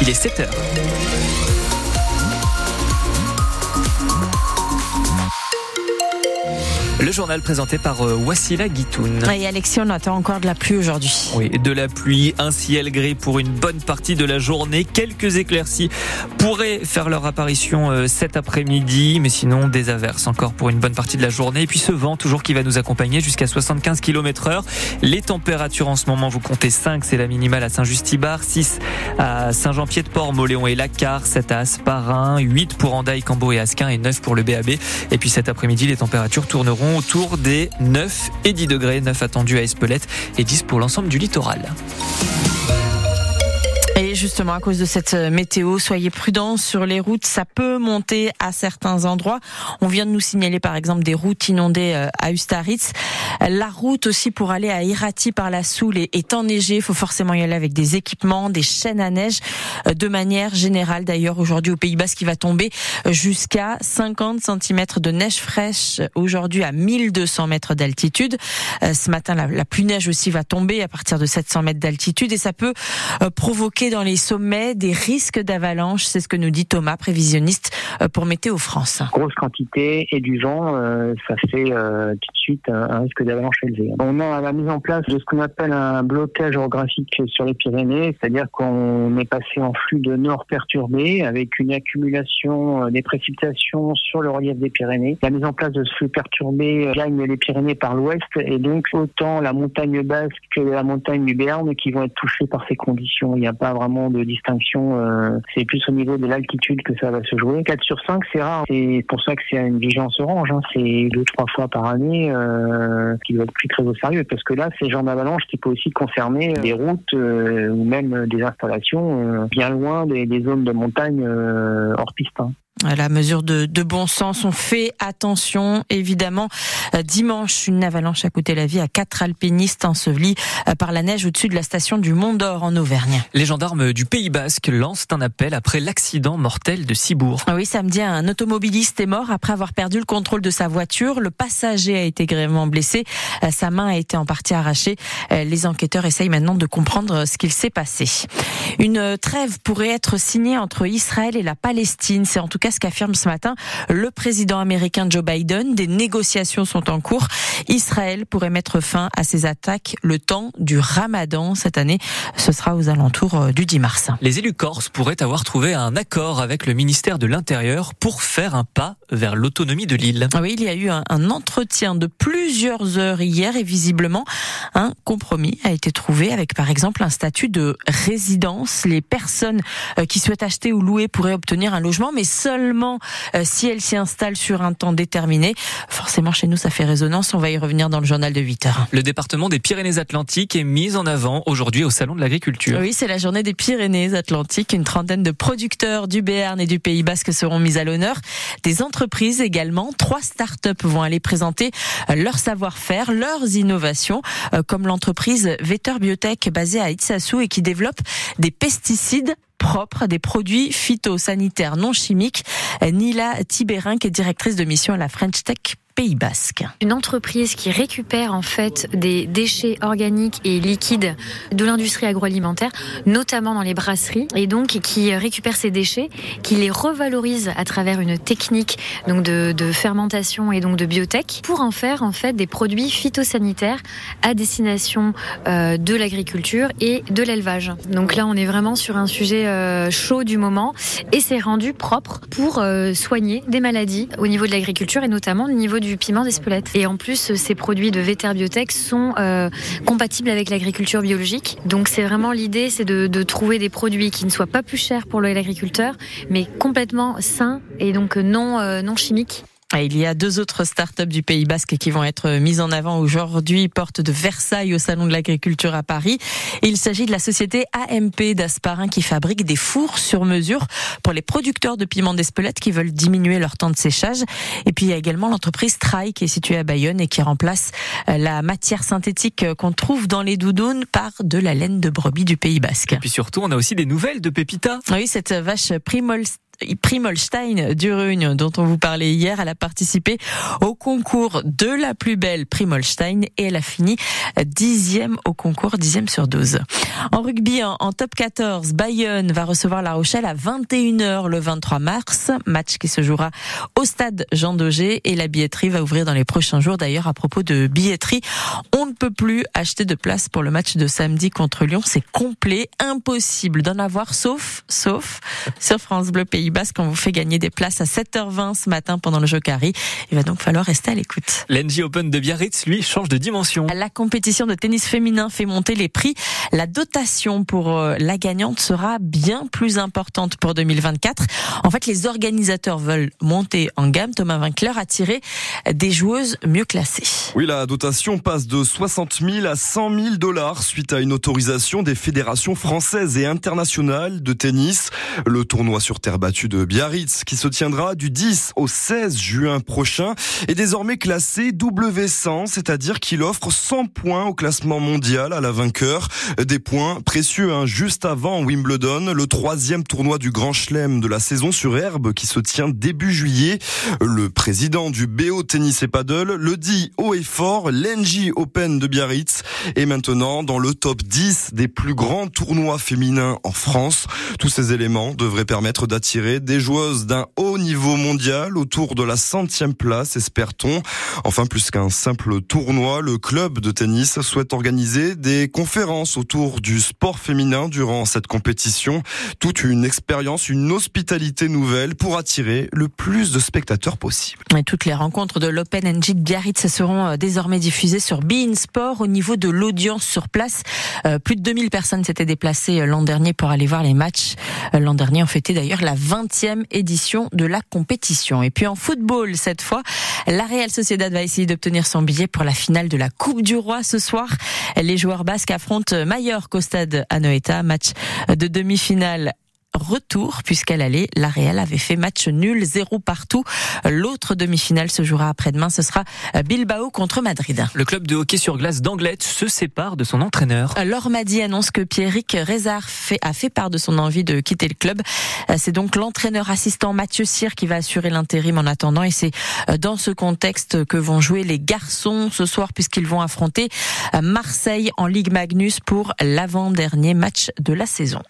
Il est 7 Le journal présenté par euh, Wassila Guitoun. Et Alexis, on attend encore de la pluie aujourd'hui. Oui, de la pluie, un ciel gris pour une bonne partie de la journée. Quelques éclaircies pourraient faire leur apparition euh, cet après-midi, mais sinon des averses encore pour une bonne partie de la journée. Et puis ce vent toujours qui va nous accompagner jusqu'à 75 km heure. Les températures en ce moment, vous comptez 5, c'est la minimale à Saint-Justibard, 6 à Saint-Jean-Pied-de-Port, Moléon et Lacar, 7 à Asparin, 8 pour Andaille, Cambo et Asquin et 9 pour le BAB. Et puis cet après-midi, les températures tourneront autour des 9 et 10 degrés, 9 attendus à Espelette et 10 pour l'ensemble du littoral. Justement, à cause de cette météo, soyez prudents sur les routes. Ça peut monter à certains endroits. On vient de nous signaler, par exemple, des routes inondées euh, à Ustaritz. La route aussi pour aller à Irati par la Soule est enneigée. Il faut forcément y aller avec des équipements, des chaînes à neige. Euh, de manière générale, d'ailleurs, aujourd'hui au Pays Basque, qui va tomber jusqu'à 50 cm de neige fraîche. Aujourd'hui à 1200 mètres d'altitude. Euh, ce matin, la pluie neige aussi va tomber à partir de 700 mètres d'altitude et ça peut provoquer dans les sommets des risques d'avalanche. C'est ce que nous dit Thomas, prévisionniste euh, pour Météo France. Grosse quantité et du vent, euh, ça fait euh, tout de suite un risque d'avalanche élevé. On a la mise en place de ce qu'on appelle un blocage orographique sur les Pyrénées, c'est-à-dire qu'on est passé en flux de nord perturbé avec une accumulation des précipitations sur le relief des Pyrénées. La mise en place de ce flux perturbé gagne les Pyrénées par l'ouest et donc autant la montagne basse que la montagne du Béarn qui vont être touchées par ces conditions. Il n'y a pas vraiment de distinction. Euh, c'est plus au niveau de l'altitude que ça va se jouer. 4 sur 5, c'est rare. C'est pour ça que c'est une vigilance orange. Hein. C'est deux, trois fois par année euh, qui doit être pris très au sérieux. Parce que là, c'est genre d'avalanche qui peut aussi concerner des routes euh, ou même des installations euh, bien loin des, zones de montagne hors piste. Hein. La mesure de, de, bon sens, on fait attention évidemment. Euh, dimanche, une avalanche a coûté la vie à quatre alpinistes ensevelis euh, par la neige au-dessus de la station du Mont d'Or en Auvergne. Les gendarmes du Pays Basque lancent un appel après l'accident mortel de Cibourg. Ah oui, samedi, un automobiliste est mort après avoir perdu le contrôle de sa voiture. Le passager a été grièvement blessé. Euh, sa main a été en partie arrachée. Les enquêteurs essayent maintenant de comprendre ce qu'il s'est passé. Une trêve pourrait être signée entre Israël et la Palestine. C'est en tout cas ce qu'affirme ce matin le président américain Joe Biden. Des négociations sont en cours. Israël pourrait mettre fin à ces attaques le temps du ramadan cette année. Ce sera aux alentours euh, du 10 mars. Les élus corses pourraient avoir trouvé un accord avec le ministère de l'Intérieur pour faire un pas vers l'autonomie de l'île. Ah oui, il y a eu un, un entretien de plusieurs heures hier et visiblement un compromis a été trouvé avec par exemple un statut de résidence. Les personnes euh, qui souhaitent acheter ou louer pourraient obtenir un logement, mais seuls seulement euh, si elle s'y installe sur un temps déterminé. Forcément, chez nous, ça fait résonance. On va y revenir dans le journal de 8 heures. Le département des Pyrénées-Atlantiques est mis en avant aujourd'hui au Salon de l'Agriculture. Oui, c'est la journée des Pyrénées-Atlantiques. Une trentaine de producteurs du Béarn et du Pays Basque seront mis à l'honneur. Des entreprises également. Trois start-up vont aller présenter leur savoir-faire, leurs innovations, euh, comme l'entreprise Vetter Biotech basée à Itsasu et qui développe des pesticides propres, des produits phytosanitaires non chimiques. Nila Tibérin, qui est directrice de mission à la French Tech Pays Basque. Une entreprise qui récupère en fait des déchets organiques et liquides de l'industrie agroalimentaire, notamment dans les brasseries, et donc qui récupère ces déchets, qui les revalorise à travers une technique donc de, fermentation et donc de biotech pour en faire en fait des produits phytosanitaires à destination euh, de l'agriculture et de l'élevage. Donc là, on est vraiment sur un sujet euh, chaud du moment et c'est rendu propre pour euh, soigner des maladies au niveau de l'agriculture et notamment au niveau du du piment d'Espelette. Et en plus, ces produits de Véterbiotech sont euh, compatibles avec l'agriculture biologique. Donc c'est vraiment l'idée, c'est de, de, trouver des produits qui ne soient pas plus chers pour l'agriculteur, mais complètement sains et donc non, euh, non chimiques. Il y a deux autres startups du Pays Basque qui vont être mises en avant aujourd'hui, porte de Versailles au Salon de l'Agriculture à Paris. Il s'agit de la société AMP d'Asparin qui fabrique des fours sur mesure pour les producteurs de piments d'Espelette qui veulent diminuer leur temps de séchage. Et puis il y a également l'entreprise Trai qui est située à Bayonne et qui remplace euh, la matière synthétique qu'on trouve dans les doudounes par de la laine de brebis du Pays Basque. Et puis surtout, on a aussi des nouvelles de Pépita. Oui, cette vache Primol Primolstein d'Urugne, dont on vous parlait hier. Elle a participé au concours de la plus belle Primolstein et elle a fini dixième au concours, dixième sur 12. En rugby, en, top 14, Bayonne va recevoir La Rochelle à 21h le 23 mars. Match qui se jouera au stade Jean Daugé et la billetterie va ouvrir dans les prochains jours. D'ailleurs, à propos de billetterie, on peut plus acheter de place pour le match de samedi contre Lyon. C'est complet, impossible d'en avoir sauf, sauf sur France Bleu Pays Basque. On vous fait gagner des places à 7h20 ce matin pendant le jeu carré. Il va donc falloir rester à l'écoute. L'NG Open de Biarritz, lui, change de dimension. La compétition de tennis féminin fait monter les prix. La dotation pour euh, la gagnante sera bien plus importante pour 2024. En fait, les organisateurs veulent monter en gamme. Thomas Winkler a tiré des joueuses mieux classées. Oui, la dotation passe de 60 000 à 100 000 dollars suite à une autorisation des fédérations françaises et internationales de tennis. Le tournoi sur terre battue de Biarritz, qui se tiendra du 10 au 16 juin prochain, est désormais classé W100, c'est-à-dire qu'il offre 100 points au classement mondial à la vainqueur. Des points précieux, hein, juste avant Wimbledon, le troisième tournoi du Grand Chelem de la saison sur herbe qui se tient début juillet. Le président du BO Tennis et Paddle le dit haut et fort, l'NJ Open de Biarritz est maintenant dans le top 10 des plus grands tournois féminins en France. Tous ces éléments devraient permettre d'attirer des joueuses d'un haut niveau mondial autour de la centième place, espère-t-on. Enfin, plus qu'un simple tournoi, le club de tennis souhaite organiser des conférences autour du sport féminin durant cette compétition. Toute une expérience, une hospitalité nouvelle pour attirer le plus de spectateurs possible. Et toutes les rencontres de l'Open NG de Biarritz seront euh, désormais diffusées sur Bein Sport au niveau de l'audience sur place. Euh, plus de 2000 personnes s'étaient déplacées euh, l'an dernier pour aller voir les matchs. L'an dernier, on fêtait d'ailleurs la 20e édition de la compétition. Et puis en football, cette fois, la Real Sociedad va essayer d'obtenir son billet pour la finale de la Coupe du Roi ce soir. Les joueurs basques affrontent Mallorca au stade Anoeta, match de demi-finale retour puisqu'elle allait, la Real avait fait match nul, zéro partout. L'autre demi-finale se jouera après-demain, ce sera Bilbao contre Madrid. Le club de hockey sur glace d'Anglette se sépare de son entraîneur. Laure Madi annonce que Pierrick Rézard fait, a fait part de son envie de quitter le club. C'est donc l'entraîneur assistant Mathieu Cyr qui va assurer l'intérim en attendant et c'est dans ce contexte que vont jouer les garçons ce soir puisqu'ils vont affronter Marseille en Ligue Magnus pour l'avant-dernier match de la saison.